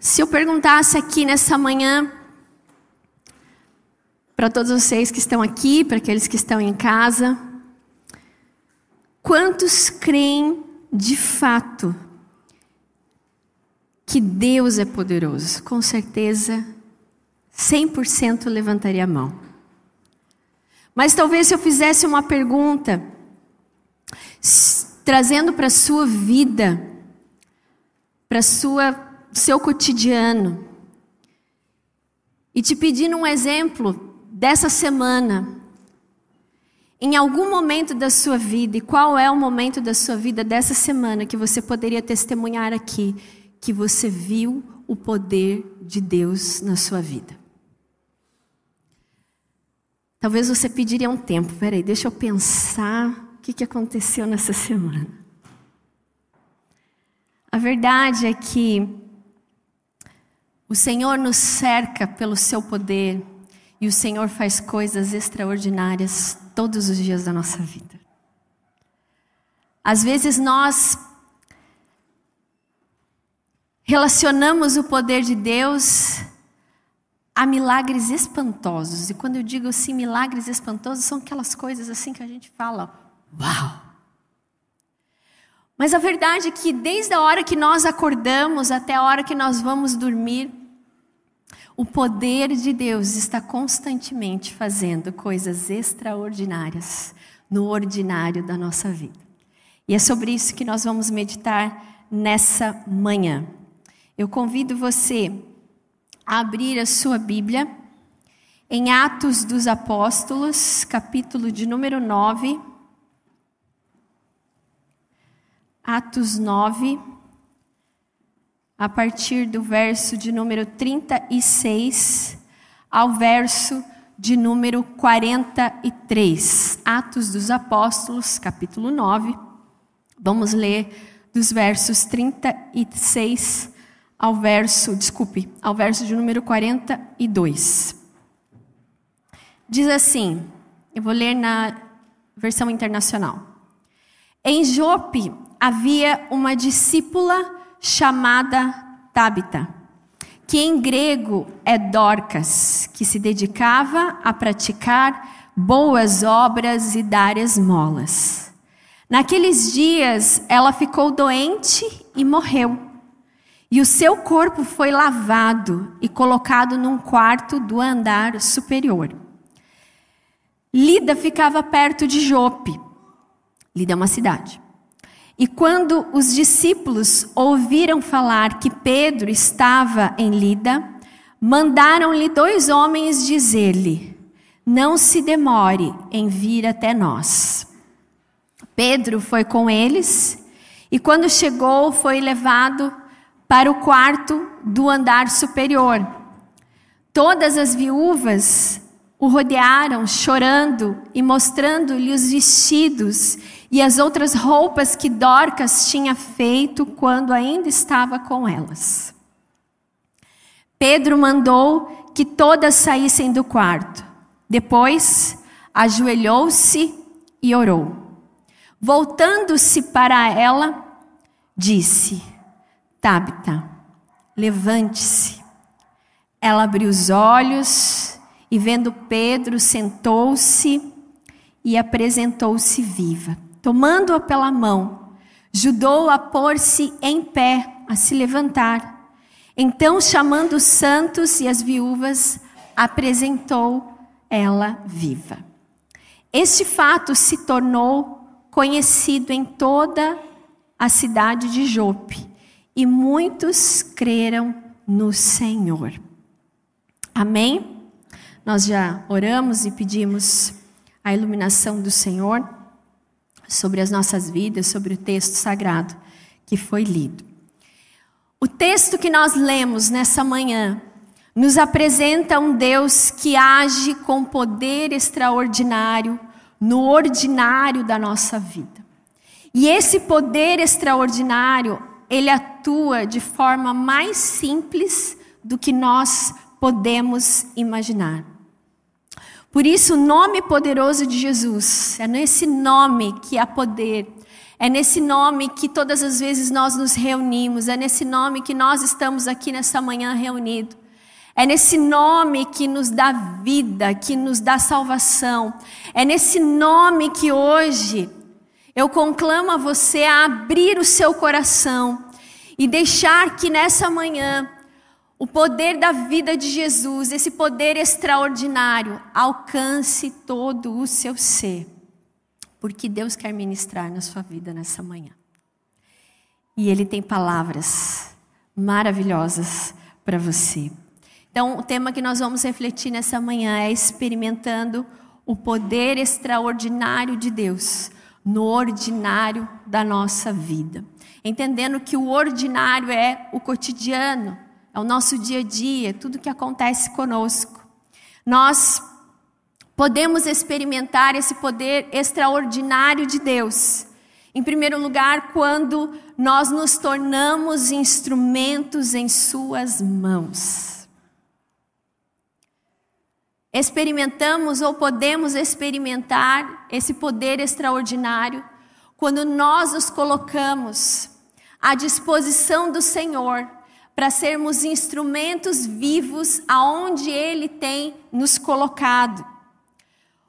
Se eu perguntasse aqui nessa manhã, para todos vocês que estão aqui, para aqueles que estão em casa, quantos creem de fato que Deus é poderoso? Com certeza, 100% levantaria a mão. Mas talvez se eu fizesse uma pergunta, trazendo para a sua vida, para sua seu cotidiano. E te pedindo um exemplo dessa semana. Em algum momento da sua vida, e qual é o momento da sua vida dessa semana que você poderia testemunhar aqui que você viu o poder de Deus na sua vida? Talvez você pediria um tempo. Peraí, deixa eu pensar o que, que aconteceu nessa semana. A verdade é que o Senhor nos cerca pelo seu poder e o Senhor faz coisas extraordinárias todos os dias da nossa vida. Às vezes nós relacionamos o poder de Deus a milagres espantosos. E quando eu digo assim, milagres espantosos, são aquelas coisas assim que a gente fala: "Uau!" Mas a verdade é que desde a hora que nós acordamos até a hora que nós vamos dormir, o poder de Deus está constantemente fazendo coisas extraordinárias no ordinário da nossa vida. E é sobre isso que nós vamos meditar nessa manhã. Eu convido você a abrir a sua Bíblia em Atos dos Apóstolos, capítulo de número 9. Atos 9, a partir do verso de número 36 ao verso de número 43. Atos dos Apóstolos, capítulo 9. Vamos ler dos versos 36 ao verso, desculpe, ao verso de número 42. Diz assim, eu vou ler na versão internacional. Em Jope havia uma discípula chamada Tabita, que em grego é Dorcas, que se dedicava a praticar boas obras e dar esmolas. Naqueles dias ela ficou doente e morreu. E o seu corpo foi lavado e colocado num quarto do andar superior. Lida ficava perto de Jope. Lida é uma cidade. E quando os discípulos ouviram falar que Pedro estava em Lida, mandaram-lhe dois homens dizer-lhe: Não se demore em vir até nós. Pedro foi com eles e, quando chegou, foi levado para o quarto do andar superior. Todas as viúvas o rodearam, chorando e mostrando-lhe os vestidos e as outras roupas que Dorcas tinha feito quando ainda estava com elas. Pedro mandou que todas saíssem do quarto. Depois, ajoelhou-se e orou. Voltando-se para ela, disse: Tabita, levante-se. Ela abriu os olhos e vendo Pedro, sentou-se e apresentou-se viva. Tomando-a pela mão, ajudou-a a pôr-se em pé, a se levantar. Então, chamando os santos e as viúvas, apresentou ela viva. Este fato se tornou conhecido em toda a cidade de Jope, e muitos creram no Senhor. Amém? Nós já oramos e pedimos a iluminação do Senhor sobre as nossas vidas, sobre o texto sagrado que foi lido. O texto que nós lemos nessa manhã nos apresenta um Deus que age com poder extraordinário no ordinário da nossa vida. E esse poder extraordinário, ele atua de forma mais simples do que nós podemos imaginar. Por isso, o nome poderoso de Jesus, é nesse nome que há poder, É nesse nome que todas as vezes nós nos reunimos, é nesse nome que nós estamos aqui nessa manhã reunidos. É nesse nome que nos dá vida, que nos dá salvação. É nesse nome que hoje eu conclamo a você a abrir o seu coração e deixar que nessa manhã o poder da vida de Jesus, esse poder extraordinário, alcance todo o seu ser porque Deus quer ministrar na sua vida nessa manhã. E Ele tem palavras maravilhosas para você. Então, o tema que nós vamos refletir nessa manhã é experimentando o poder extraordinário de Deus no ordinário da nossa vida. Entendendo que o ordinário é o cotidiano, é o nosso dia a dia, tudo que acontece conosco. Nós podemos experimentar esse poder extraordinário de Deus. Em primeiro lugar, quando nós nos tornamos instrumentos em Suas mãos. Experimentamos ou podemos experimentar esse poder extraordinário quando nós nos colocamos à disposição do Senhor para sermos instrumentos vivos aonde Ele tem nos colocado.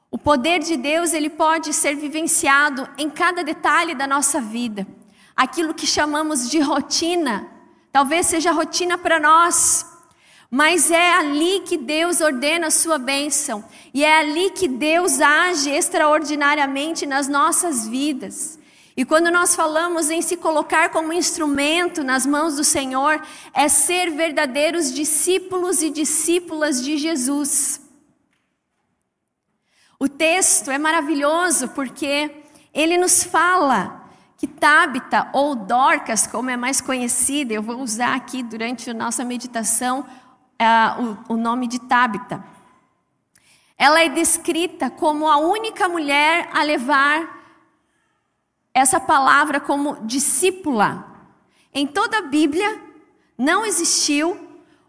O poder de Deus, ele pode ser vivenciado em cada detalhe da nossa vida. Aquilo que chamamos de rotina, talvez seja rotina para nós, mas é ali que Deus ordena a sua bênção, e é ali que Deus age extraordinariamente nas nossas vidas. E quando nós falamos em se colocar como instrumento nas mãos do Senhor, é ser verdadeiros discípulos e discípulas de Jesus. O texto é maravilhoso porque ele nos fala que Tabita, ou Dorcas, como é mais conhecida, eu vou usar aqui durante a nossa meditação uh, o, o nome de Tabita. Ela é descrita como a única mulher a levar essa palavra como discípula. Em toda a Bíblia não existiu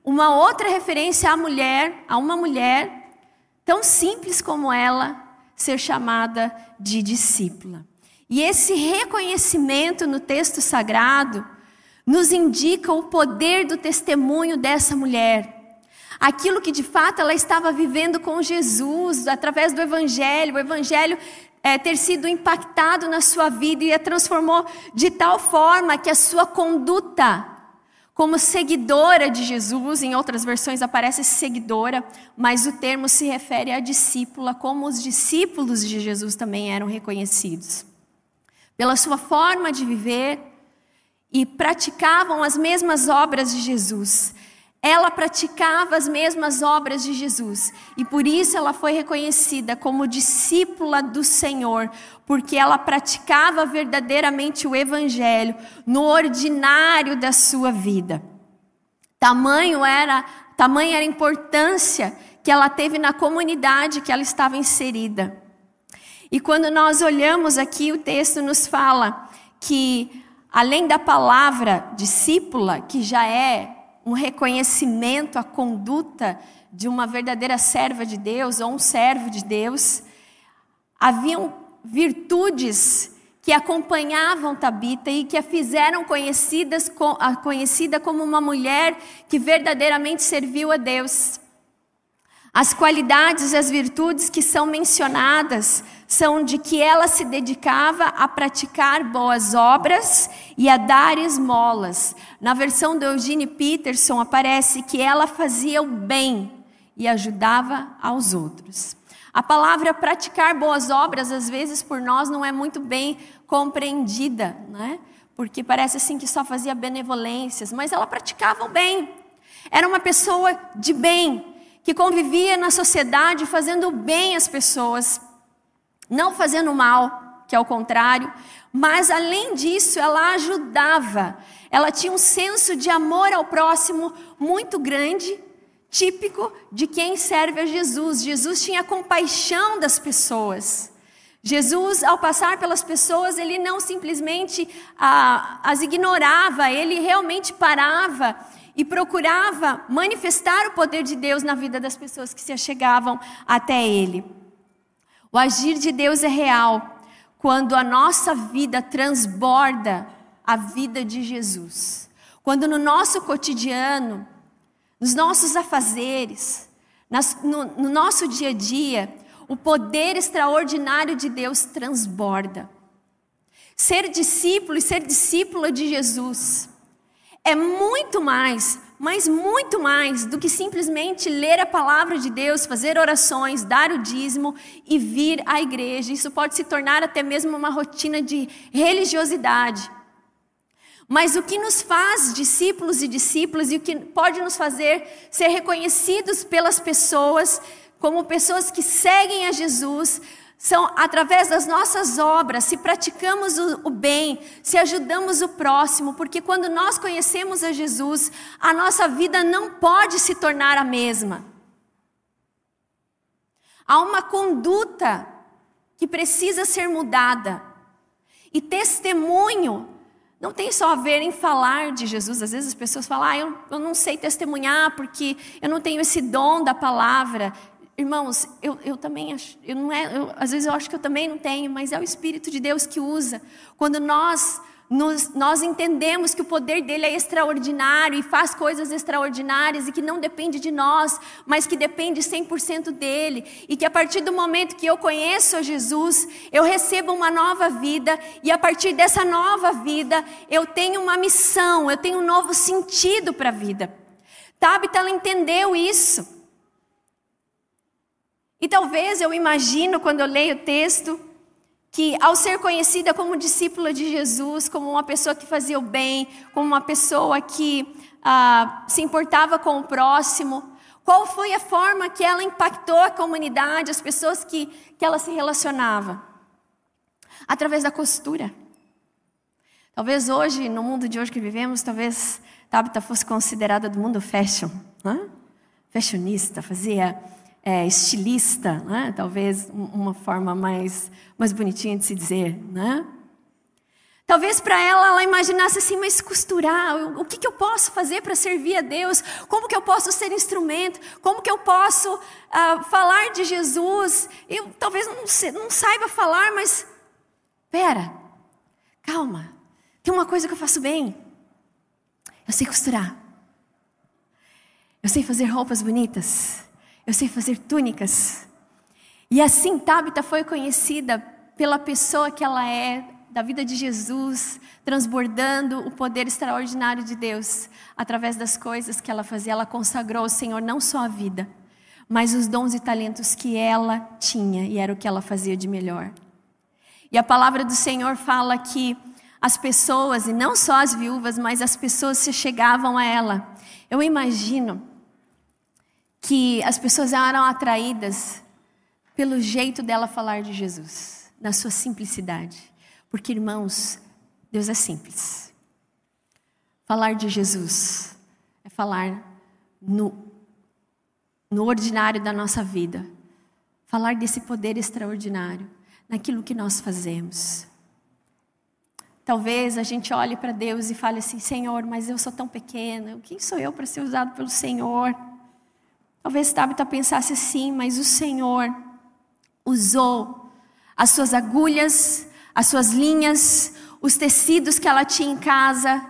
uma outra referência à mulher, a uma mulher tão simples como ela, ser chamada de discípula. E esse reconhecimento no texto sagrado nos indica o poder do testemunho dessa mulher. Aquilo que de fato ela estava vivendo com Jesus, através do Evangelho, o Evangelho é, ter sido impactado na sua vida e a transformou de tal forma que a sua conduta como seguidora de Jesus, em outras versões aparece seguidora, mas o termo se refere à discípula, como os discípulos de Jesus também eram reconhecidos. Pela sua forma de viver e praticavam as mesmas obras de Jesus. Ela praticava as mesmas obras de Jesus e por isso ela foi reconhecida como discípula do Senhor, porque ela praticava verdadeiramente o Evangelho no ordinário da sua vida. Tamanho era, tamanha era a importância que ela teve na comunidade que ela estava inserida. E quando nós olhamos aqui, o texto nos fala que, além da palavra discípula, que já é um reconhecimento à conduta de uma verdadeira serva de Deus ou um servo de Deus. Haviam virtudes que acompanhavam Tabita e que a fizeram conhecidas, conhecida como uma mulher que verdadeiramente serviu a Deus. As qualidades e as virtudes que são mencionadas são de que ela se dedicava a praticar boas obras e a dar esmolas. Na versão do Eugene Peterson aparece que ela fazia o bem e ajudava aos outros. A palavra praticar boas obras, às vezes por nós, não é muito bem compreendida, né? porque parece assim que só fazia benevolências, mas ela praticava o bem. Era uma pessoa de bem, que convivia na sociedade fazendo bem às pessoas, não fazendo mal, que é o contrário, mas além disso, ela ajudava. Ela tinha um senso de amor ao próximo muito grande, típico de quem serve a Jesus. Jesus tinha compaixão das pessoas. Jesus, ao passar pelas pessoas, ele não simplesmente ah, as ignorava, ele realmente parava e procurava manifestar o poder de Deus na vida das pessoas que se achegavam até ele. O agir de Deus é real quando a nossa vida transborda a vida de Jesus. Quando no nosso cotidiano, nos nossos afazeres, no, no nosso dia a dia, o poder extraordinário de Deus transborda. Ser discípulo e ser discípula de Jesus é muito mais, mas muito mais do que simplesmente ler a palavra de Deus, fazer orações, dar o dízimo e vir à igreja. Isso pode se tornar até mesmo uma rotina de religiosidade. Mas o que nos faz discípulos e discípulas e o que pode nos fazer ser reconhecidos pelas pessoas como pessoas que seguem a Jesus são através das nossas obras, se praticamos o, o, bem, se ajudamos o próximo, porque quando nós conhecemos a Jesus, a nossa vida não pode se tornar a mesma. Há uma conduta que precisa ser mudada. E testemunho não tem só a ver em falar de Jesus. Às vezes as pessoas falam, ah, eu, eu não sei testemunhar porque eu não tenho esse dom da palavra. Irmãos, eu, eu também acho, eu não é, eu, às vezes eu acho que eu também não tenho, mas é o Espírito de Deus que usa. Quando nós, nos, nós entendemos que o poder dele é extraordinário e faz coisas extraordinárias e que não depende de nós, mas que depende 100% dele. E que a partir do momento que eu conheço Jesus, eu recebo uma nova vida e a partir dessa nova vida eu tenho uma missão, eu tenho um novo sentido para a vida. Tabita, ela entendeu isso. E talvez eu imagino, quando eu leio o texto, que ao ser conhecida como discípula de Jesus, como uma pessoa que fazia o bem, como uma pessoa que ah, se importava com o próximo, qual foi a forma que ela impactou a comunidade, as pessoas que, que ela se relacionava? Através da costura. Talvez hoje, no mundo de hoje que vivemos, talvez Tabitha fosse considerada do mundo fashion. Né? Fashionista, fazia é, estilista, né? talvez uma forma mais, mais bonitinha de se dizer. Né? Talvez para ela, ela imaginasse assim, mas costurar, o que, que eu posso fazer para servir a Deus? Como que eu posso ser instrumento? Como que eu posso uh, falar de Jesus? Eu talvez não, não saiba falar, mas, pera, calma, tem uma coisa que eu faço bem. Eu sei costurar. Eu sei fazer roupas bonitas eu sei fazer túnicas. E assim Tabita foi conhecida pela pessoa que ela é, da vida de Jesus, transbordando o poder extraordinário de Deus através das coisas que ela fazia. Ela consagrou ao Senhor não só a vida, mas os dons e talentos que ela tinha e era o que ela fazia de melhor. E a palavra do Senhor fala que as pessoas, e não só as viúvas, mas as pessoas se chegavam a ela. Eu imagino que as pessoas eram atraídas pelo jeito dela falar de Jesus, na sua simplicidade. Porque, irmãos, Deus é simples. Falar de Jesus é falar no, no ordinário da nossa vida. Falar desse poder extraordinário naquilo que nós fazemos. Talvez a gente olhe para Deus e fale assim: Senhor, mas eu sou tão pequena, quem sou eu para ser usado pelo Senhor? Talvez Tabita pensasse assim, mas o Senhor usou as suas agulhas, as suas linhas, os tecidos que ela tinha em casa,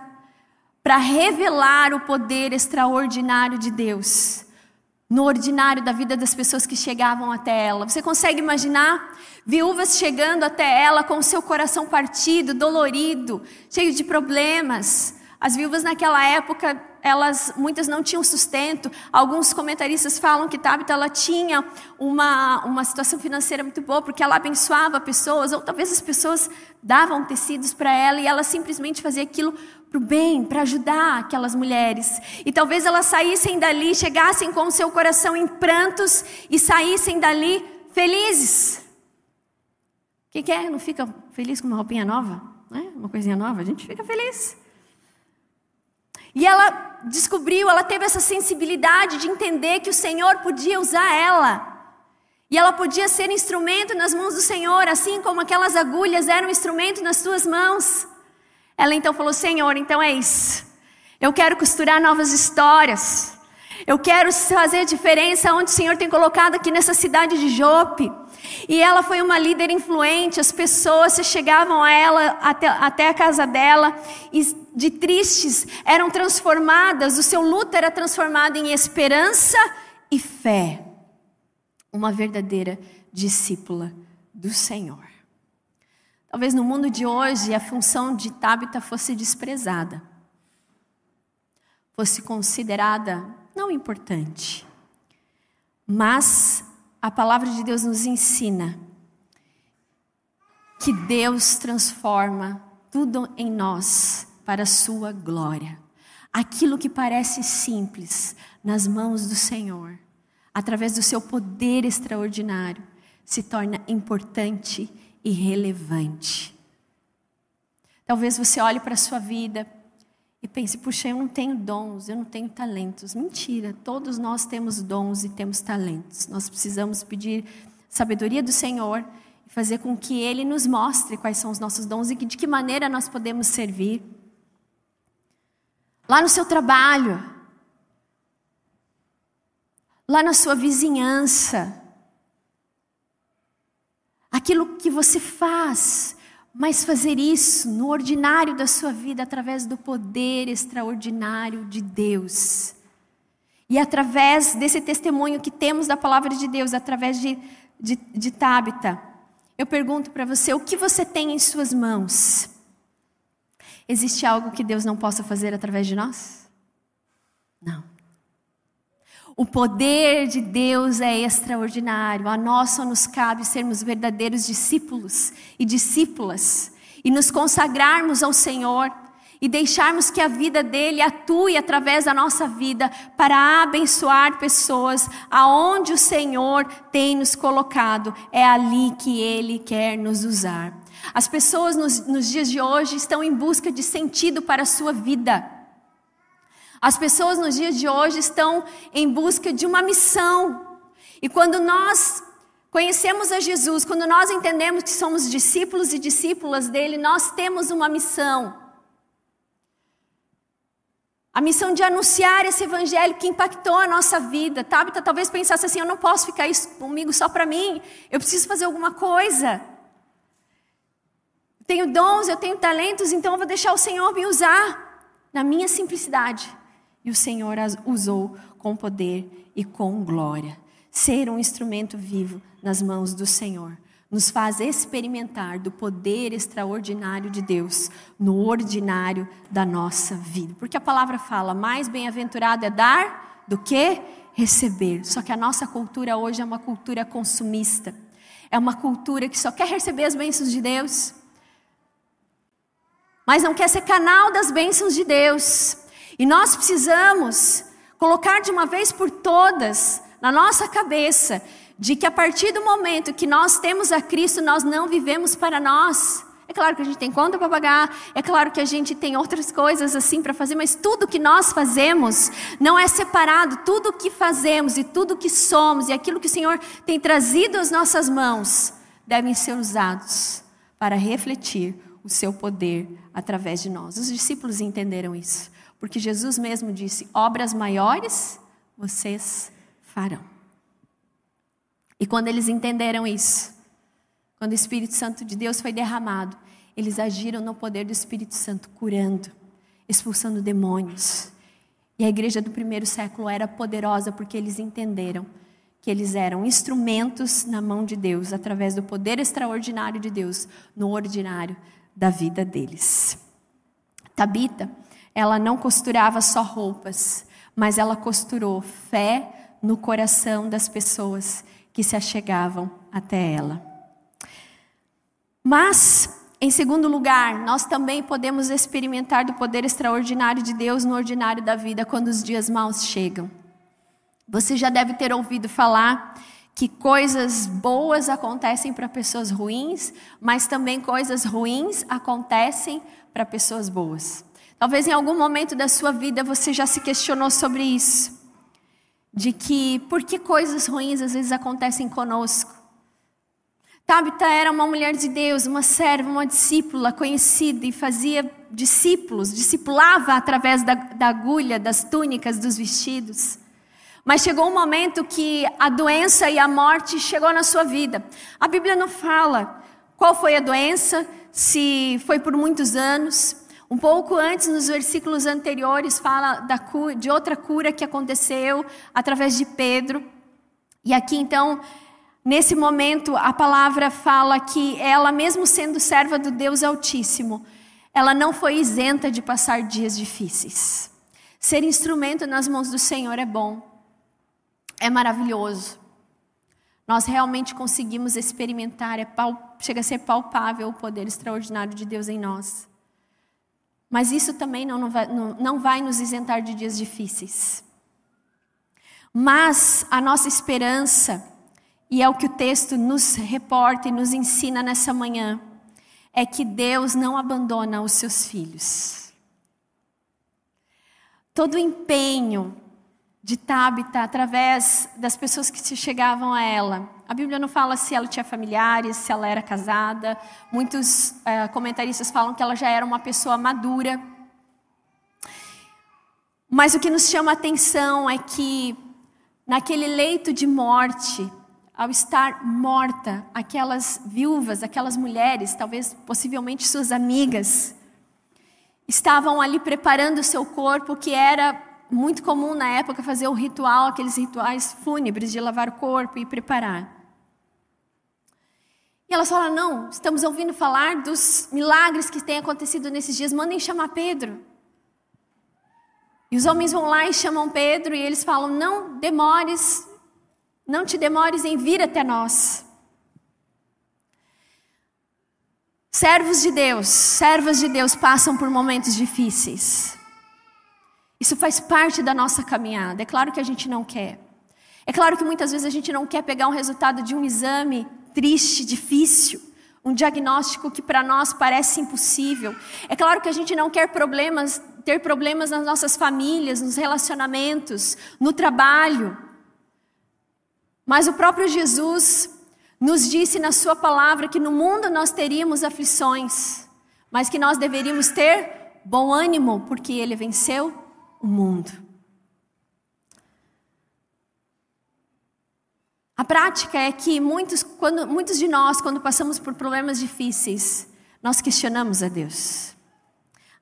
para revelar o poder extraordinário de Deus no ordinário da vida das pessoas que chegavam até ela. Você consegue imaginar viúvas chegando até ela com o seu coração partido, dolorido, cheio de problemas? As viúvas naquela época, elas muitas não tinham sustento. Alguns comentaristas falam que Tabita ela tinha uma, uma situação financeira muito boa porque ela abençoava pessoas, ou talvez as pessoas davam tecidos para ela e ela simplesmente fazia aquilo para o bem, para ajudar aquelas mulheres. E talvez elas saíssem dali, chegassem com o seu coração em prantos e saíssem dali felizes. O que, que é? Não fica feliz com uma roupinha nova? Né? Uma coisinha nova? A gente fica feliz. E ela descobriu, ela teve essa sensibilidade de entender que o Senhor podia usar ela. E ela podia ser instrumento nas mãos do Senhor, assim como aquelas agulhas eram instrumento nas suas mãos. Ela então falou: Senhor, então é isso. Eu quero costurar novas histórias. Eu quero fazer diferença onde o Senhor tem colocado aqui nessa cidade de Jope. E ela foi uma líder influente, as pessoas se chegavam a ela até, até a casa dela e de tristes eram transformadas, o seu luto era transformado em esperança e fé. Uma verdadeira discípula do Senhor. Talvez no mundo de hoje a função de Tabita fosse desprezada, fosse considerada não importante. Mas a palavra de Deus nos ensina que Deus transforma tudo em nós para a sua glória. Aquilo que parece simples nas mãos do Senhor, através do seu poder extraordinário, se torna importante e relevante. Talvez você olhe para a sua vida e pense: puxa, eu não tenho dons, eu não tenho talentos. Mentira, todos nós temos dons e temos talentos. Nós precisamos pedir sabedoria do Senhor e fazer com que Ele nos mostre quais são os nossos dons e de que maneira nós podemos servir. Lá no seu trabalho, lá na sua vizinhança, aquilo que você faz, mas fazer isso no ordinário da sua vida através do poder extraordinário de Deus. E através desse testemunho que temos da palavra de Deus, através de, de, de Tábita, eu pergunto para você: o que você tem em suas mãos? Existe algo que Deus não possa fazer através de nós? Não. O poder de Deus é extraordinário. A nós só nos cabe sermos verdadeiros discípulos e discípulas e nos consagrarmos ao Senhor e deixarmos que a vida dele atue através da nossa vida para abençoar pessoas aonde o Senhor tem nos colocado. É ali que ele quer nos usar. As pessoas nos, nos dias de hoje estão em busca de sentido para a sua vida. As pessoas nos dias de hoje estão em busca de uma missão. E quando nós conhecemos a Jesus, quando nós entendemos que somos discípulos e discípulas dele, nós temos uma missão. A missão de anunciar esse evangelho que impactou a nossa vida. Tabita talvez pensasse assim: eu não posso ficar isso comigo só para mim, eu preciso fazer alguma coisa. tenho dons, eu tenho talentos, então eu vou deixar o Senhor me usar na minha simplicidade. E o Senhor as usou com poder e com glória. Ser um instrumento vivo nas mãos do Senhor nos faz experimentar do poder extraordinário de Deus no ordinário da nossa vida. Porque a palavra fala: mais bem-aventurado é dar do que receber. Só que a nossa cultura hoje é uma cultura consumista. É uma cultura que só quer receber as bênçãos de Deus, mas não quer ser canal das bênçãos de Deus. E nós precisamos colocar de uma vez por todas na nossa cabeça de que a partir do momento que nós temos a Cristo, nós não vivemos para nós. É claro que a gente tem conta para pagar, é claro que a gente tem outras coisas assim para fazer, mas tudo que nós fazemos não é separado. Tudo que fazemos e tudo que somos e aquilo que o Senhor tem trazido às nossas mãos devem ser usados para refletir o seu poder através de nós. Os discípulos entenderam isso. Porque Jesus mesmo disse: obras maiores vocês farão. E quando eles entenderam isso, quando o Espírito Santo de Deus foi derramado, eles agiram no poder do Espírito Santo, curando, expulsando demônios. E a igreja do primeiro século era poderosa porque eles entenderam que eles eram instrumentos na mão de Deus, através do poder extraordinário de Deus, no ordinário da vida deles. Tabita ela não costurava só roupas, mas ela costurou fé no coração das pessoas que se achegavam até ela. Mas, em segundo lugar, nós também podemos experimentar do poder extraordinário de Deus no ordinário da vida quando os dias maus chegam. Você já deve ter ouvido falar que coisas boas acontecem para pessoas ruins, mas também coisas ruins acontecem para pessoas boas. Talvez em algum momento da sua vida você já se questionou sobre isso. De que por que coisas ruins às vezes acontecem conosco. Tabita era uma mulher de Deus, uma serva, uma discípula conhecida e fazia discípulos, discipulava através da, da agulha, das túnicas, dos vestidos. Mas chegou um momento que a doença e a morte chegou na sua vida. A Bíblia não fala qual foi a doença, se foi por muitos anos. Um pouco antes, nos versículos anteriores, fala da de outra cura que aconteceu através de Pedro. E aqui então, nesse momento, a palavra fala que ela, mesmo sendo serva do Deus Altíssimo, ela não foi isenta de passar dias difíceis. Ser instrumento nas mãos do Senhor é bom, é maravilhoso. Nós realmente conseguimos experimentar, é pal, chega a ser palpável o poder extraordinário de Deus em nós. Mas isso também não, não, vai, não, não vai nos isentar de dias difíceis. Mas a nossa esperança, e é o que o texto nos reporta e nos ensina nessa manhã, é que Deus não abandona os seus filhos. Todo o empenho de Tabita através das pessoas que se chegavam a ela. A Bíblia não fala se ela tinha familiares, se ela era casada. Muitos uh, comentaristas falam que ela já era uma pessoa madura. Mas o que nos chama a atenção é que naquele leito de morte, ao estar morta, aquelas viúvas, aquelas mulheres, talvez possivelmente suas amigas, estavam ali preparando o seu corpo, que era muito comum na época fazer o ritual, aqueles rituais fúnebres de lavar o corpo e preparar. E elas falam: não, estamos ouvindo falar dos milagres que têm acontecido nesses dias, mandem chamar Pedro. E os homens vão lá e chamam Pedro e eles falam: não demores, não te demores em vir até nós. Servos de Deus, servas de Deus passam por momentos difíceis. Isso faz parte da nossa caminhada. É claro que a gente não quer. É claro que muitas vezes a gente não quer pegar um resultado de um exame triste, difícil, um diagnóstico que para nós parece impossível. É claro que a gente não quer problemas, ter problemas nas nossas famílias, nos relacionamentos, no trabalho. Mas o próprio Jesus nos disse na sua palavra que no mundo nós teríamos aflições, mas que nós deveríamos ter bom ânimo, porque ele venceu o mundo. A prática é que muitos, quando, muitos de nós, quando passamos por problemas difíceis, nós questionamos a Deus.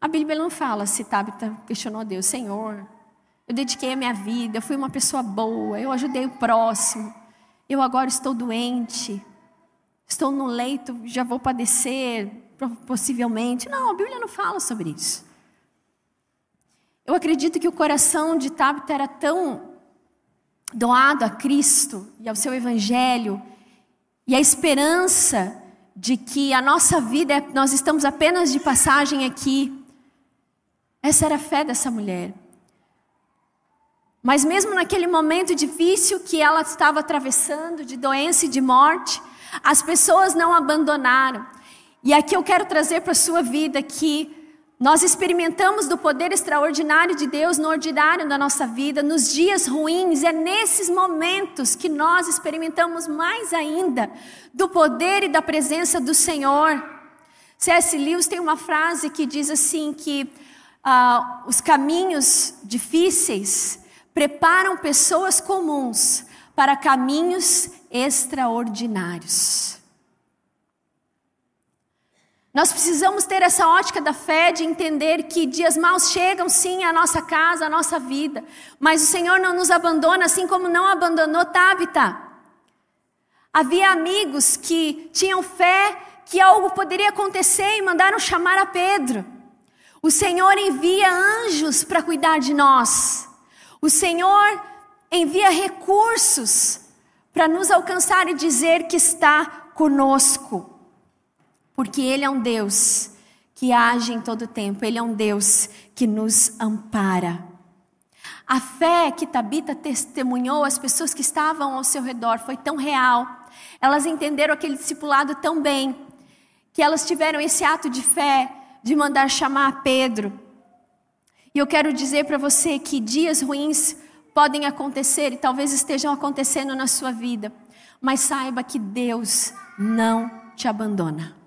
A Bíblia não fala se Tabita questionou a Deus, Senhor, eu dediquei a minha vida, eu fui uma pessoa boa, eu ajudei o próximo, eu agora estou doente, estou no leito, já vou padecer, possivelmente. Não, a Bíblia não fala sobre isso. Eu acredito que o coração de Tabita era tão doado a Cristo e ao seu Evangelho, e a esperança de que a nossa vida, é, nós estamos apenas de passagem aqui. Essa era a fé dessa mulher. Mas mesmo naquele momento difícil que ela estava atravessando, de doença e de morte, as pessoas não abandonaram. E aqui eu quero trazer para a sua vida que nós experimentamos do poder extraordinário de Deus no ordinário da nossa vida, nos dias ruins, é nesses momentos que nós experimentamos mais ainda do poder e da presença do Senhor. C.S. Lewis tem uma frase que diz assim que ah, os caminhos difíceis preparam pessoas comuns para caminhos extraordinários. Nós precisamos ter essa ótica da fé de entender que dias maus chegam sim à nossa casa, à nossa vida, mas o Senhor não nos abandona assim como não abandonou Tabita. Havia amigos que tinham fé que algo poderia acontecer e mandaram chamar a Pedro. O Senhor envia anjos para cuidar de nós. O Senhor envia recursos para nos alcançar e dizer que está conosco porque Ele é um Deus que age em todo tempo, Ele é um Deus que nos ampara. A fé que Tabita testemunhou às pessoas que estavam ao seu redor foi tão real, elas entenderam aquele discipulado tão bem, que elas tiveram esse ato de fé de mandar chamar Pedro. E eu quero dizer para você que dias ruins podem acontecer e talvez estejam acontecendo na sua vida, mas saiba que Deus não te abandona.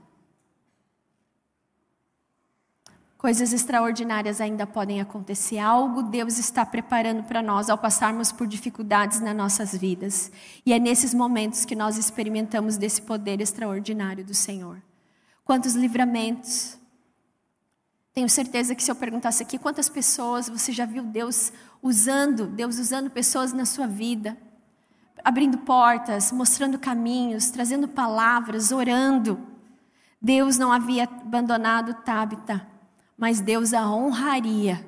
Coisas extraordinárias ainda podem acontecer. Algo Deus está preparando para nós ao passarmos por dificuldades nas nossas vidas. E é nesses momentos que nós experimentamos desse poder extraordinário do Senhor. Quantos livramentos. Tenho certeza que se eu perguntasse aqui quantas pessoas você já viu Deus usando, Deus usando pessoas na sua vida, abrindo portas, mostrando caminhos, trazendo palavras, orando. Deus não havia abandonado Tabita mas Deus a honraria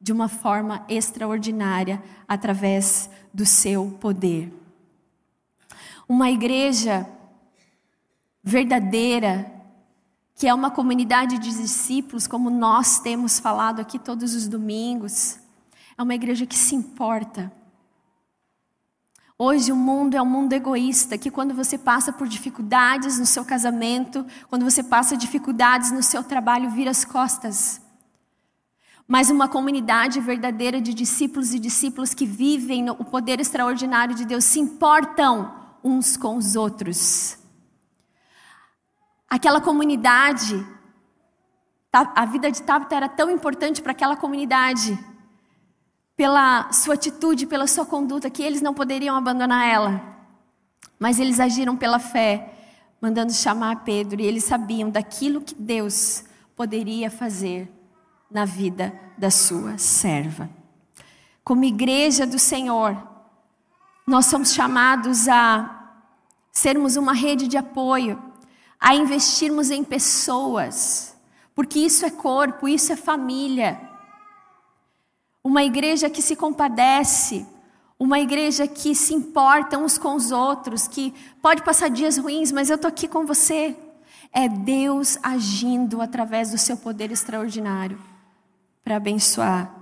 de uma forma extraordinária através do seu poder. Uma igreja verdadeira, que é uma comunidade de discípulos, como nós temos falado aqui todos os domingos, é uma igreja que se importa. Hoje o mundo é um mundo egoísta, que quando você passa por dificuldades no seu casamento, quando você passa dificuldades no seu trabalho, vira as costas. Mas uma comunidade verdadeira de discípulos e discípulos que vivem o poder extraordinário de Deus se importam uns com os outros. Aquela comunidade, a vida de Tabita era tão importante para aquela comunidade pela sua atitude, pela sua conduta, que eles não poderiam abandonar ela. Mas eles agiram pela fé, mandando chamar Pedro, e eles sabiam daquilo que Deus poderia fazer na vida da sua serva. Como igreja do Senhor, nós somos chamados a sermos uma rede de apoio, a investirmos em pessoas, porque isso é corpo, isso é família. Uma igreja que se compadece, uma igreja que se importa uns com os outros, que pode passar dias ruins, mas eu estou aqui com você. É Deus agindo através do seu poder extraordinário para abençoar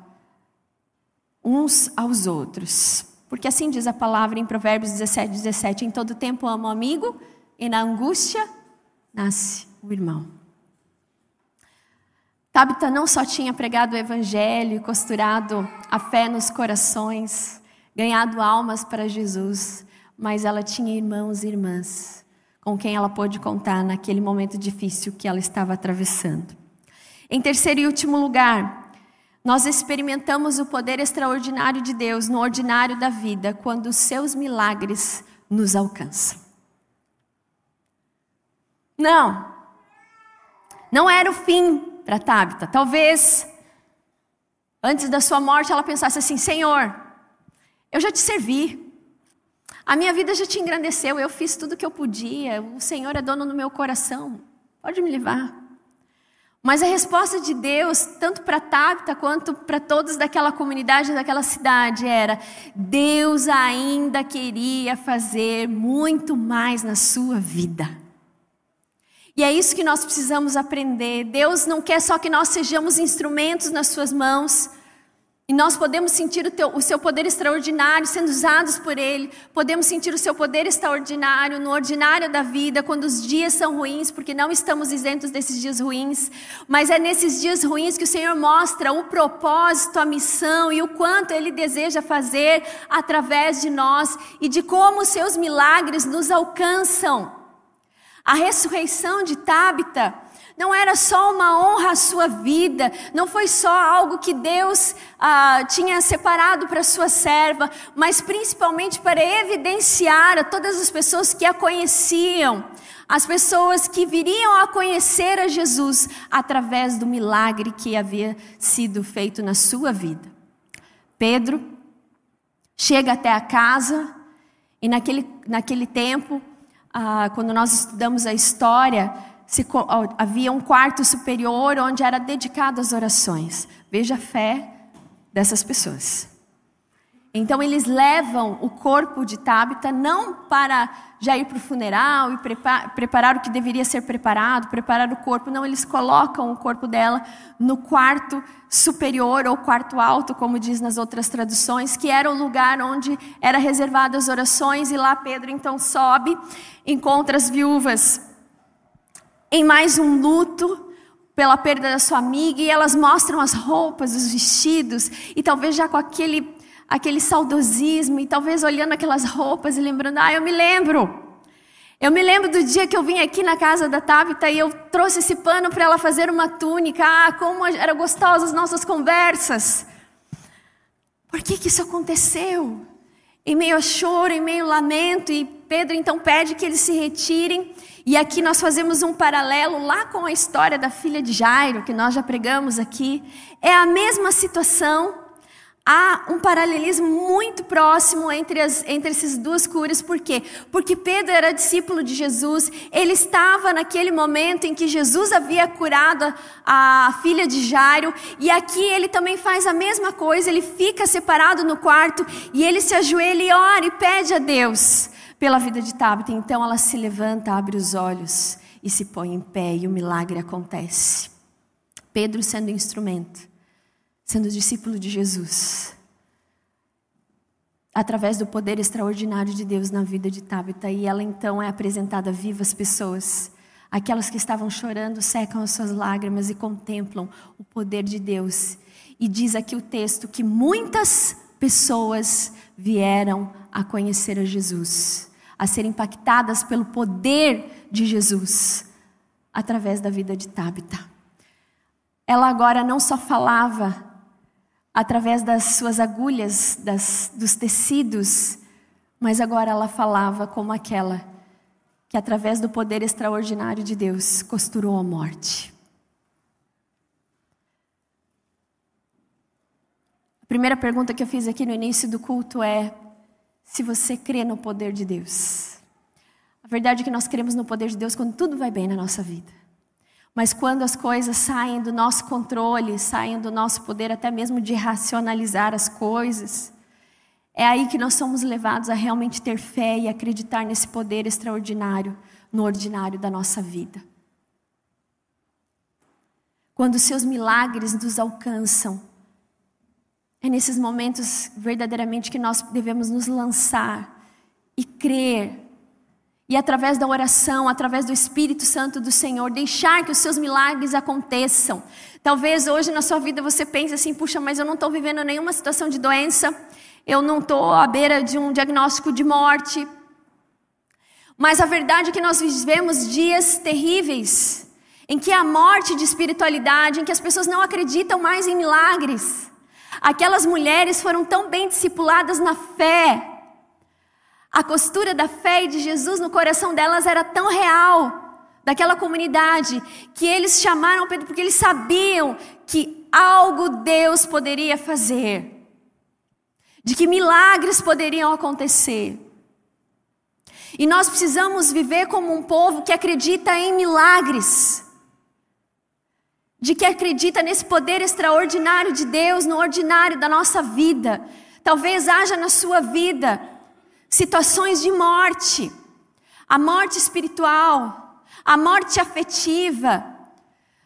uns aos outros. Porque assim diz a palavra em Provérbios 17, 17: Em todo tempo amo o amigo, e na angústia nasce o irmão. Tabita não só tinha pregado o evangelho costurado a fé nos corações, ganhado almas para Jesus, mas ela tinha irmãos e irmãs com quem ela pôde contar naquele momento difícil que ela estava atravessando. Em terceiro e último lugar, nós experimentamos o poder extraordinário de Deus no ordinário da vida, quando os seus milagres nos alcançam. Não, não era o fim para Tabita. Talvez antes da sua morte ela pensasse assim: Senhor, eu já te servi. A minha vida já te engrandeceu, eu fiz tudo o que eu podia. O Senhor é dono do meu coração. Pode me levar. Mas a resposta de Deus, tanto para Tabita quanto para todos daquela comunidade, daquela cidade, era: Deus ainda queria fazer muito mais na sua vida. E é isso que nós precisamos aprender. Deus não quer só que nós sejamos instrumentos nas Suas mãos. E nós podemos sentir o, teu, o, seu poder extraordinário sendo usados por Ele. Podemos sentir o seu poder extraordinário no ordinário da vida, quando os dias são ruins, porque não estamos isentos desses dias ruins. Mas é nesses dias ruins que o Senhor mostra o propósito, a missão e o quanto Ele deseja fazer através de nós e de como os seus milagres nos alcançam. A ressurreição de Tabita não era só uma honra à sua vida, não foi só algo que Deus ah, tinha separado para sua serva, mas principalmente para evidenciar a todas as pessoas que a conheciam, as pessoas que viriam a conhecer a Jesus através do milagre que havia sido feito na sua vida. Pedro chega até a casa e naquele, naquele tempo ah, quando nós estudamos a história, se, havia um quarto superior onde era dedicado às orações. Veja a fé dessas pessoas. Então eles levam o corpo de Tabita não para já ir para o funeral e preparar, preparar o que deveria ser preparado, preparar o corpo, não, eles colocam o corpo dela no quarto superior ou quarto alto, como diz nas outras traduções, que era o lugar onde era reservado as orações e lá Pedro então sobe, encontra as viúvas em mais um luto pela perda da sua amiga e elas mostram as roupas, os vestidos e talvez já com aquele aquele saudosismo e talvez olhando aquelas roupas e lembrando, ah, eu me lembro. Eu me lembro do dia que eu vim aqui na casa da Tabita e eu trouxe esse pano para ela fazer uma túnica. Ah, como eram gostosas as nossas conversas. Por que, que isso aconteceu? Em meio a choro, em meio a lamento, e Pedro então pede que eles se retirem. E aqui nós fazemos um paralelo lá com a história da filha de Jairo, que nós já pregamos aqui. É a mesma situação há um paralelismo muito próximo entre, as, entre essas duas curas, por quê? Porque Pedro era discípulo de Jesus, ele estava naquele momento em que Jesus havia curado a, a filha de Jairo, e aqui ele também faz a mesma coisa, ele fica separado no quarto e ele se ajoelha e ora e pede a Deus pela vida de Tabita. Então ela se levanta, abre os olhos e se põe em pé e o milagre acontece. Pedro sendo instrumento sendo discípulo de Jesus. Através do poder extraordinário de Deus na vida de Tabita, e ela então é apresentada viva às pessoas. Aquelas que estavam chorando secam as suas lágrimas e contemplam o poder de Deus. E diz aqui o texto que muitas pessoas vieram a conhecer a Jesus, a ser impactadas pelo poder de Jesus através da vida de Tabita. Ela agora não só falava através das suas agulhas, das, dos tecidos, mas agora ela falava como aquela que, através do poder extraordinário de Deus, costurou a morte. A primeira pergunta que eu fiz aqui no início do culto é: se você crê no poder de Deus. A verdade é que nós cremos no poder de Deus quando tudo vai bem na nossa vida. Mas quando as coisas saem do nosso controle, saem do nosso poder até mesmo de racionalizar as coisas, é aí que nós somos levados a realmente ter fé e acreditar nesse poder extraordinário no ordinário da nossa vida. Quando seus milagres nos alcançam, é nesses momentos verdadeiramente que nós devemos nos lançar e crer e através da oração, através do Espírito Santo do Senhor, deixar que os seus milagres aconteçam. Talvez hoje na sua vida você pense assim: puxa, mas eu não estou vivendo nenhuma situação de doença, eu não estou à beira de um diagnóstico de morte. Mas a verdade é que nós vivemos dias terríveis, em que a morte de espiritualidade, em que as pessoas não acreditam mais em milagres. Aquelas mulheres foram tão bem discipuladas na fé, a costura da fé de Jesus no coração delas era tão real, daquela comunidade, que eles chamaram Pedro porque eles sabiam que algo Deus poderia fazer, de que milagres poderiam acontecer. E nós precisamos viver como um povo que acredita em milagres, de que acredita nesse poder extraordinário de Deus no ordinário da nossa vida. Talvez haja na sua vida situações de morte, a morte espiritual, a morte afetiva,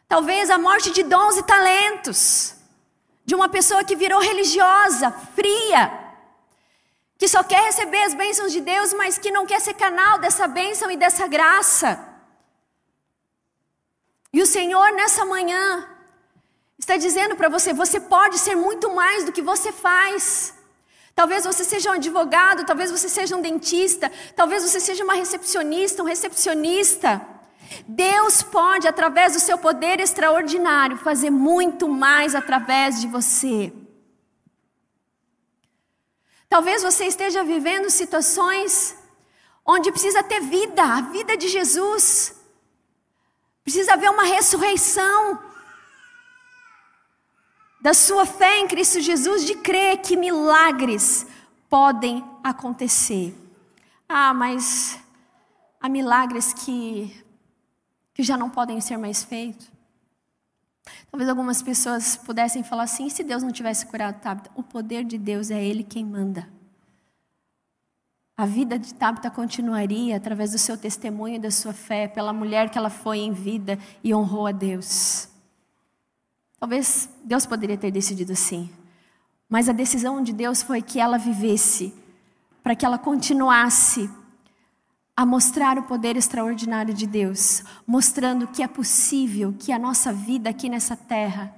talvez a morte de dons e talentos, de uma pessoa que virou religiosa, fria, que só quer receber as bênçãos de Deus, mas que não quer ser canal dessa bênção e dessa graça. E o Senhor, nessa manhã, está dizendo para você: você pode ser muito mais do que você faz. Talvez você seja um advogado, talvez você seja um dentista, talvez você seja uma recepcionista, um recepcionista. Deus pode, através do seu poder extraordinário, fazer muito mais através de você. Talvez você esteja vivendo situações onde precisa ter vida, a vida de Jesus. Precisa haver uma ressurreição da sua fé em Cristo Jesus de crer que milagres podem acontecer. Ah, mas há milagres que, que já não podem ser mais feitos. Talvez algumas pessoas pudessem falar assim: se Deus não tivesse curado Tabita? O poder de Deus é Ele quem manda. A vida de Tabita continuaria através do seu testemunho e da sua fé, pela mulher que ela foi em vida e honrou a Deus. Talvez Deus poderia ter decidido assim, mas a decisão de Deus foi que ela vivesse, para que ela continuasse a mostrar o poder extraordinário de Deus, mostrando que é possível que a nossa vida aqui nessa terra,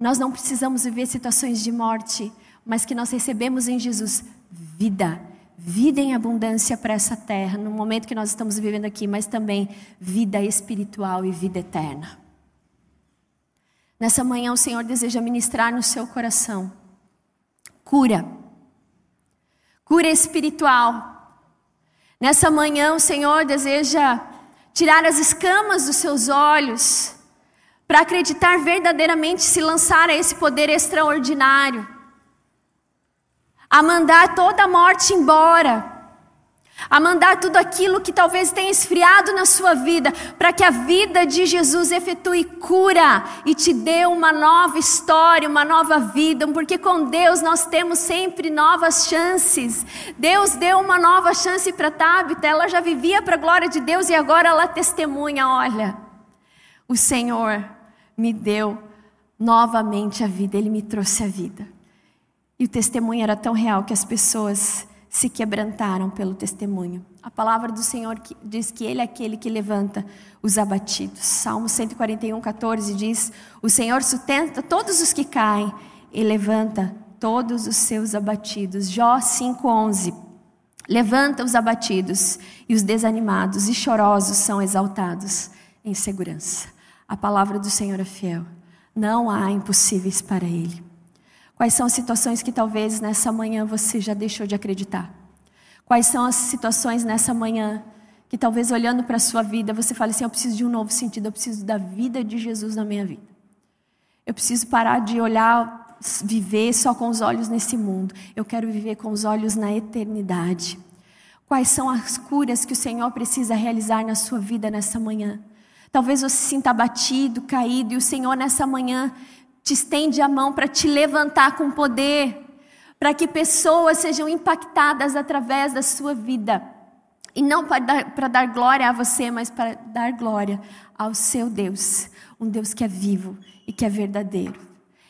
nós não precisamos viver situações de morte, mas que nós recebemos em Jesus vida, vida em abundância para essa terra, no momento que nós estamos vivendo aqui, mas também vida espiritual e vida eterna. Nessa manhã, o Senhor deseja ministrar no seu coração cura, cura espiritual. Nessa manhã, o Senhor deseja tirar as escamas dos seus olhos, para acreditar verdadeiramente se lançar a esse poder extraordinário, a mandar toda a morte embora a mandar tudo aquilo que talvez tenha esfriado na sua vida, para que a vida de Jesus efetue cura e te dê uma nova história, uma nova vida, porque com Deus nós temos sempre novas chances. Deus deu uma nova chance para Tabita, ela já vivia para a glória de Deus e agora ela testemunha: olha, o Senhor me deu novamente a vida, Ele me trouxe a vida. E o testemunho era tão real que as pessoas se quebrantaram pelo testemunho. A palavra do Senhor diz que Ele é aquele que levanta os abatidos. Salmo 141, 14 diz: O Senhor sustenta todos os que caem e levanta todos os seus abatidos. Jó 5, 11. Levanta os abatidos e os desanimados e chorosos são exaltados em segurança. A palavra do Senhor é fiel. Não há impossíveis para Ele. Quais são as situações que talvez nessa manhã você já deixou de acreditar? Quais são as situações nessa manhã que talvez olhando para a sua vida você fale assim: eu preciso de um novo sentido, eu preciso da vida de Jesus na minha vida. Eu preciso parar de olhar, viver só com os olhos nesse mundo. Eu quero viver com os olhos na eternidade. Quais são as curas que o Senhor precisa realizar na sua vida nessa manhã? Talvez você se sinta abatido, caído, e o Senhor nessa manhã te estende a mão para te levantar com poder, para que pessoas sejam impactadas através da sua vida. E não para dar, dar glória a você, mas para dar glória ao seu Deus, um Deus que é vivo e que é verdadeiro.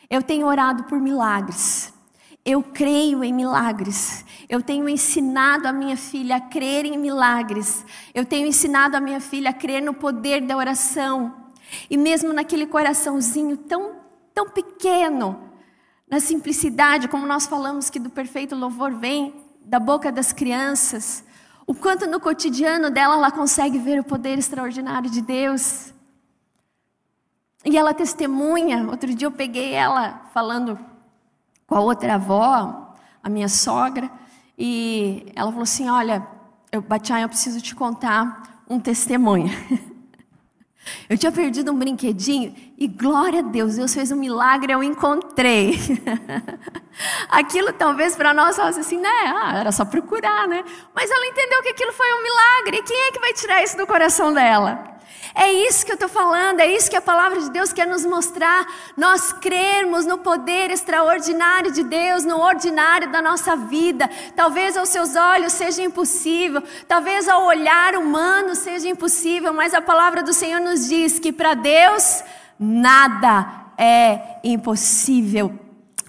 Eu tenho orado por milagres. Eu creio em milagres. Eu tenho ensinado a minha filha a crer em milagres. Eu tenho ensinado a minha filha a crer no poder da oração. E mesmo naquele coraçãozinho tão tão pequeno, na simplicidade, como nós falamos que do perfeito louvor vem da boca das crianças, o quanto no cotidiano dela ela consegue ver o poder extraordinário de Deus. E ela testemunha. Outro dia eu peguei ela falando com a outra avó, a minha sogra, e ela falou assim: Olha, eu, Batian, eu preciso te contar um testemunho. Eu tinha perdido um brinquedinho e glória a Deus, Deus fez um milagre, eu encontrei. aquilo talvez para nós fosse assim, né? Ah, era só procurar, né? Mas ela entendeu que aquilo foi um milagre. E quem é que vai tirar isso do coração dela? É isso que eu estou falando, é isso que a palavra de Deus quer nos mostrar. Nós crermos no poder extraordinário de Deus, no ordinário da nossa vida. Talvez aos seus olhos seja impossível, talvez ao olhar humano seja impossível, mas a palavra do Senhor nos diz que para Deus nada é impossível.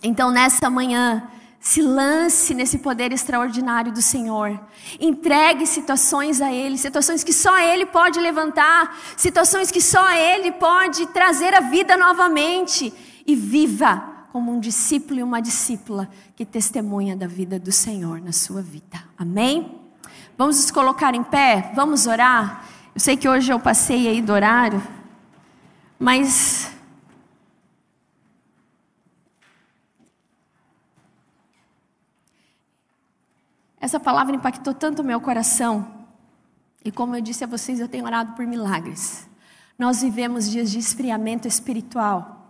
Então, nessa manhã, se lance nesse poder extraordinário do Senhor. Entregue situações a Ele, situações que só Ele pode levantar, situações que só Ele pode trazer a vida novamente. E viva como um discípulo e uma discípula que testemunha da vida do Senhor na sua vida. Amém? Vamos nos colocar em pé, vamos orar. Eu sei que hoje eu passei aí do horário, mas Essa palavra impactou tanto o meu coração. E como eu disse a vocês, eu tenho orado por milagres. Nós vivemos dias de esfriamento espiritual.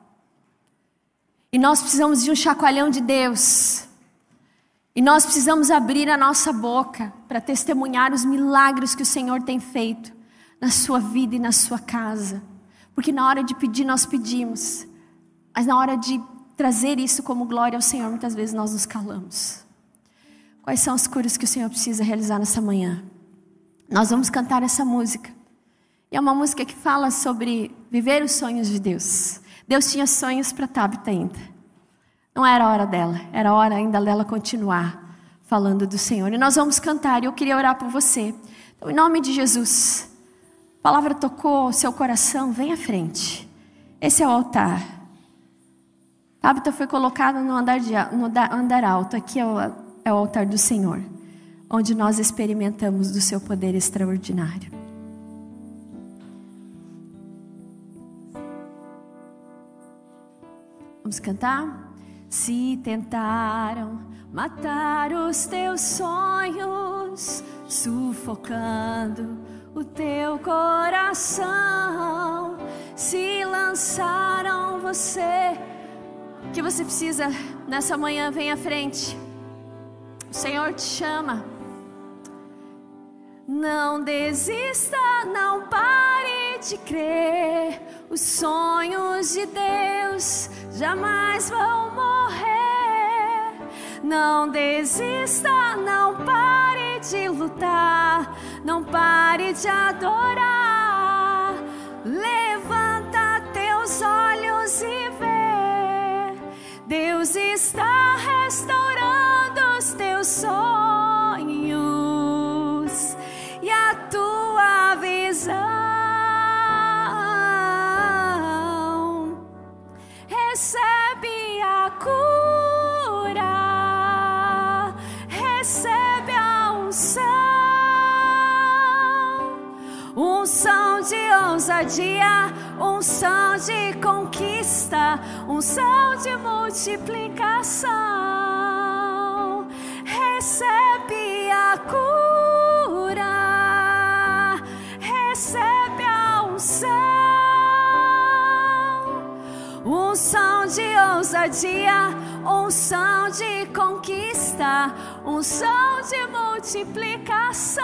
E nós precisamos de um chacoalhão de Deus. E nós precisamos abrir a nossa boca para testemunhar os milagres que o Senhor tem feito na sua vida e na sua casa. Porque na hora de pedir, nós pedimos. Mas na hora de trazer isso como glória ao Senhor, muitas vezes nós nos calamos. Quais são as curas que o Senhor precisa realizar nessa manhã? Nós vamos cantar essa música. E é uma música que fala sobre viver os sonhos de Deus. Deus tinha sonhos para Tabita ainda. Não era a hora dela, era a hora ainda dela continuar falando do Senhor. E nós vamos cantar, e eu queria orar por você. Então, em nome de Jesus, a palavra tocou o seu coração, vem à frente. Esse é o altar. Tabita foi colocada no andar, de, no andar alto, aqui é o é o altar do Senhor. onde nós experimentamos do seu poder extraordinário. Vamos cantar? Se tentaram matar os teus sonhos, sufocando o teu coração, se lançaram você, que você precisa nessa manhã, vem à frente. O Senhor te chama. Não desista, não pare de crer. Os sonhos de Deus jamais vão morrer. Não desista, não pare de lutar, não pare de adorar. Levanta teus olhos e vê. Deus está restaurando teus sonhos e a tua visão. recebe a cura, recebe a unção, unção de ousadia, unção de conquista, unção de multiplicação. Cura, recebe a unção unção de ousadia, unção de conquista, unção de multiplicação.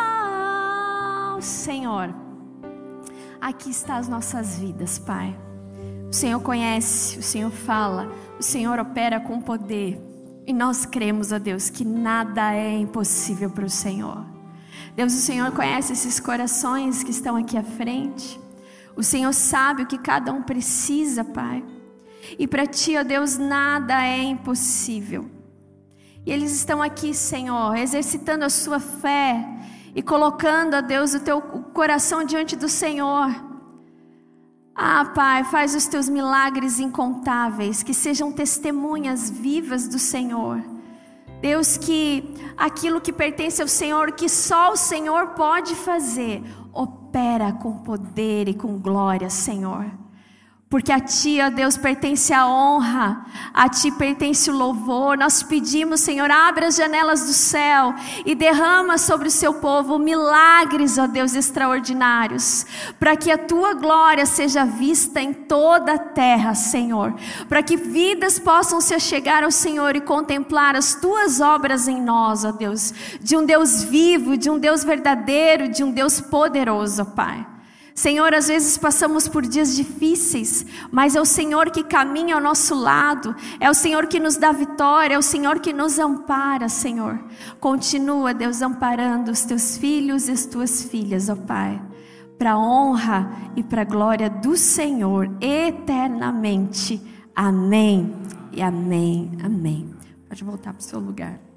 Senhor, aqui está as nossas vidas, Pai. O Senhor conhece, o Senhor fala, o Senhor opera com poder. E nós cremos, ó Deus, que nada é impossível para o Senhor. Deus, o Senhor conhece esses corações que estão aqui à frente. O Senhor sabe o que cada um precisa, Pai. E para ti, ó Deus, nada é impossível. E eles estão aqui, Senhor, exercitando a sua fé e colocando, ó Deus, o teu coração diante do Senhor. Ah, Pai, faz os teus milagres incontáveis, que sejam testemunhas vivas do Senhor. Deus, que aquilo que pertence ao Senhor, que só o Senhor pode fazer, opera com poder e com glória, Senhor. Porque a Ti, ó Deus, pertence a honra, a Ti pertence o louvor. Nós pedimos, Senhor, abra as janelas do céu e derrama sobre o Seu povo milagres, ó Deus, extraordinários, para que a Tua glória seja vista em toda a terra, Senhor, para que vidas possam se achegar ao Senhor e contemplar as Tuas obras em nós, ó Deus, de um Deus vivo, de um Deus verdadeiro, de um Deus poderoso, ó Pai. Senhor, às vezes passamos por dias difíceis, mas é o Senhor que caminha ao nosso lado, é o Senhor que nos dá vitória, é o Senhor que nos ampara, Senhor. Continua, Deus, amparando os teus filhos e as tuas filhas, ó Pai, para a honra e para a glória do Senhor eternamente. Amém e amém, amém. Pode voltar para o seu lugar.